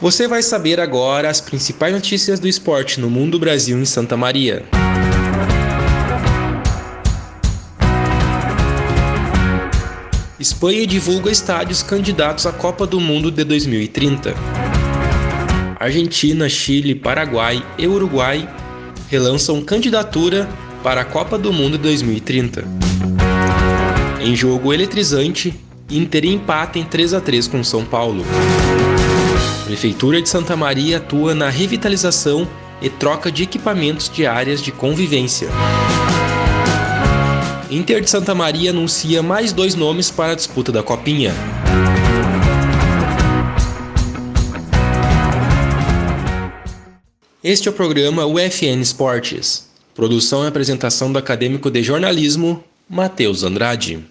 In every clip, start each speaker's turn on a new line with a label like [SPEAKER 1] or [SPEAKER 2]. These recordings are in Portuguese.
[SPEAKER 1] Você vai saber agora as principais notícias do esporte no mundo, Brasil em Santa Maria. Espanha divulga estádios candidatos à Copa do Mundo de 2030. Argentina, Chile, Paraguai e Uruguai relançam candidatura para a Copa do Mundo de 2030. Em jogo eletrizante, Inter empata em 3 a 3 com São Paulo. Prefeitura de Santa Maria atua na revitalização e troca de equipamentos de áreas de convivência. Inter de Santa Maria anuncia mais dois nomes para a disputa da Copinha. Este é o programa UFN Esportes. Produção e apresentação do acadêmico de jornalismo, Matheus Andrade.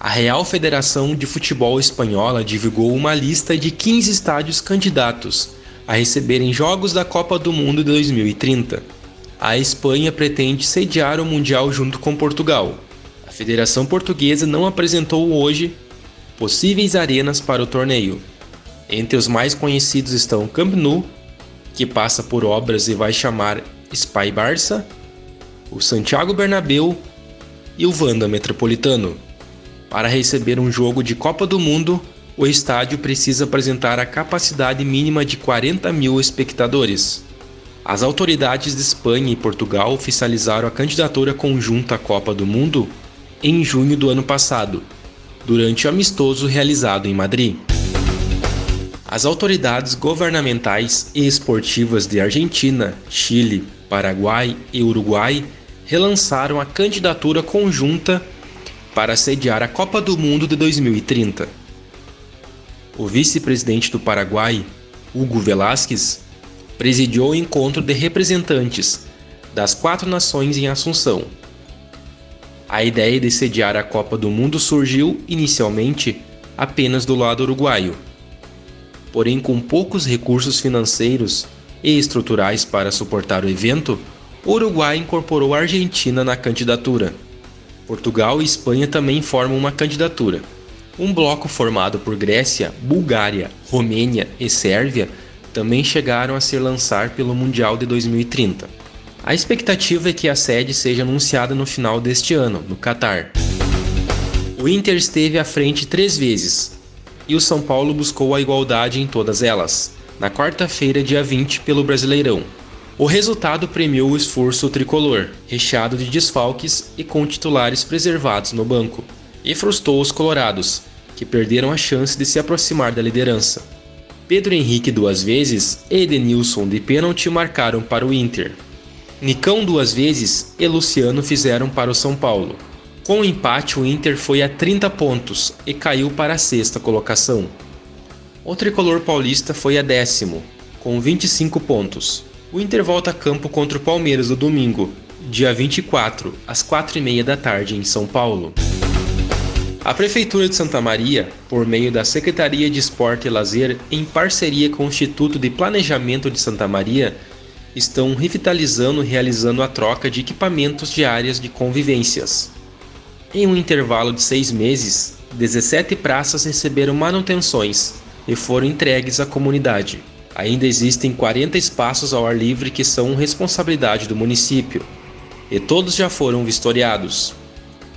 [SPEAKER 1] A Real Federação de Futebol Espanhola divulgou uma lista de 15 estádios candidatos a receberem jogos da Copa do Mundo de 2030. A Espanha pretende sediar o Mundial junto com Portugal. A Federação Portuguesa não apresentou hoje possíveis arenas para o torneio. Entre os mais conhecidos estão Camp Nou, que passa por obras e vai chamar Spy Barça, o Santiago Bernabéu e o Wanda Metropolitano. Para receber um jogo de Copa do Mundo, o estádio precisa apresentar a capacidade mínima de 40 mil espectadores. As autoridades de Espanha e Portugal oficializaram a candidatura conjunta à Copa do Mundo em junho do ano passado, durante o amistoso realizado em Madrid. As autoridades governamentais e esportivas de Argentina, Chile, Paraguai e Uruguai relançaram a candidatura conjunta para sediar a Copa do Mundo de 2030. O vice-presidente do Paraguai, Hugo Velásquez, presidiu o encontro de representantes das quatro nações em Assunção. A ideia de sediar a Copa do Mundo surgiu, inicialmente, apenas do lado uruguaio. Porém, com poucos recursos financeiros e estruturais para suportar o evento, o Uruguai incorporou a Argentina na candidatura. Portugal e Espanha também formam uma candidatura. Um bloco formado por Grécia, Bulgária, Romênia e Sérvia também chegaram a se lançar pelo Mundial de 2030. A expectativa é que a sede seja anunciada no final deste ano, no Catar. O Inter esteve à frente três vezes e o São Paulo buscou a igualdade em todas elas, na quarta-feira, dia 20, pelo Brasileirão. O resultado premiou o esforço tricolor, recheado de desfalques e com titulares preservados no banco, e frustrou os colorados, que perderam a chance de se aproximar da liderança. Pedro Henrique duas vezes e Edenilson de pênalti marcaram para o Inter. Nicão duas vezes e Luciano fizeram para o São Paulo. Com o empate, o Inter foi a 30 pontos e caiu para a sexta colocação. O tricolor paulista foi a décimo, com 25 pontos. O Inter volta a campo contra o Palmeiras no domingo, dia 24, às 4h30 da tarde, em São Paulo. A Prefeitura de Santa Maria, por meio da Secretaria de Esporte e Lazer, em parceria com o Instituto de Planejamento de Santa Maria, estão revitalizando e realizando a troca de equipamentos de áreas de convivências. Em um intervalo de seis meses, 17 praças receberam manutenções e foram entregues à comunidade. Ainda existem 40 espaços ao ar livre que são responsabilidade do município, e todos já foram vistoriados.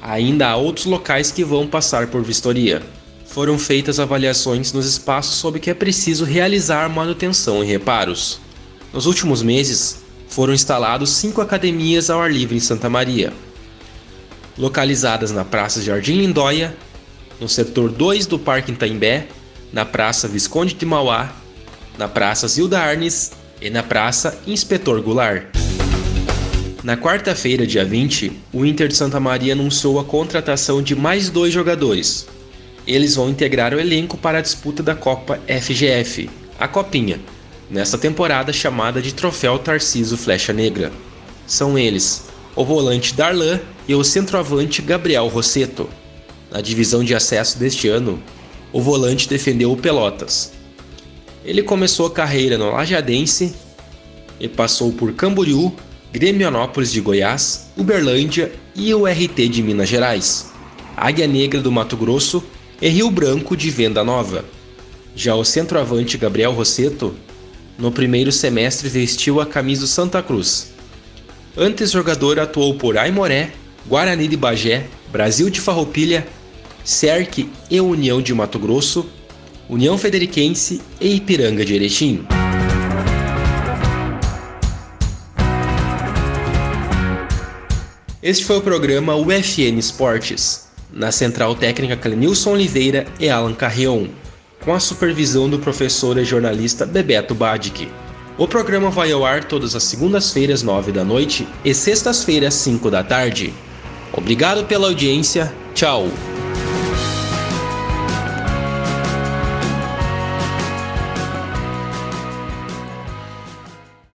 [SPEAKER 1] Ainda há outros locais que vão passar por vistoria. Foram feitas avaliações nos espaços sobre que é preciso realizar manutenção e reparos. Nos últimos meses, foram instalados cinco academias ao ar livre em Santa Maria, localizadas na Praça Jardim Lindóia, no setor 2 do Parque Itaimbé, na Praça Visconde de Mauá na Praça Zilda Arnes e na Praça Inspetor Goulart. Na quarta-feira, dia 20, o Inter de Santa Maria anunciou a contratação de mais dois jogadores. Eles vão integrar o elenco para a disputa da Copa FGF, a Copinha, nesta temporada chamada de Troféu Tarciso Flecha Negra. são eles o volante Darlan e o centroavante Gabriel Rosseto. Na divisão de acesso deste ano, o volante defendeu o Pelotas. Ele começou a carreira no Lajadense e passou por Camboriú, Grêmio de Goiás, Uberlândia e o RT de Minas Gerais, Águia Negra do Mato Grosso e Rio Branco de Venda Nova. Já o centroavante Gabriel Rosseto, no primeiro semestre vestiu a camisa do Santa Cruz. Antes jogador atuou por Aimoré, Guarani de Bagé, Brasil de Farroupilha, Cerque e União de Mato Grosso, União Federiquense e Ipiranga de Erechim. Este foi o programa UFN Esportes, na central técnica Clenilson Oliveira e Alan Carrion, com a supervisão do professor e jornalista Bebeto Badic. O programa vai ao ar todas as segundas-feiras, 9 da noite e sextas-feiras, 5 da tarde. Obrigado pela audiência. Tchau.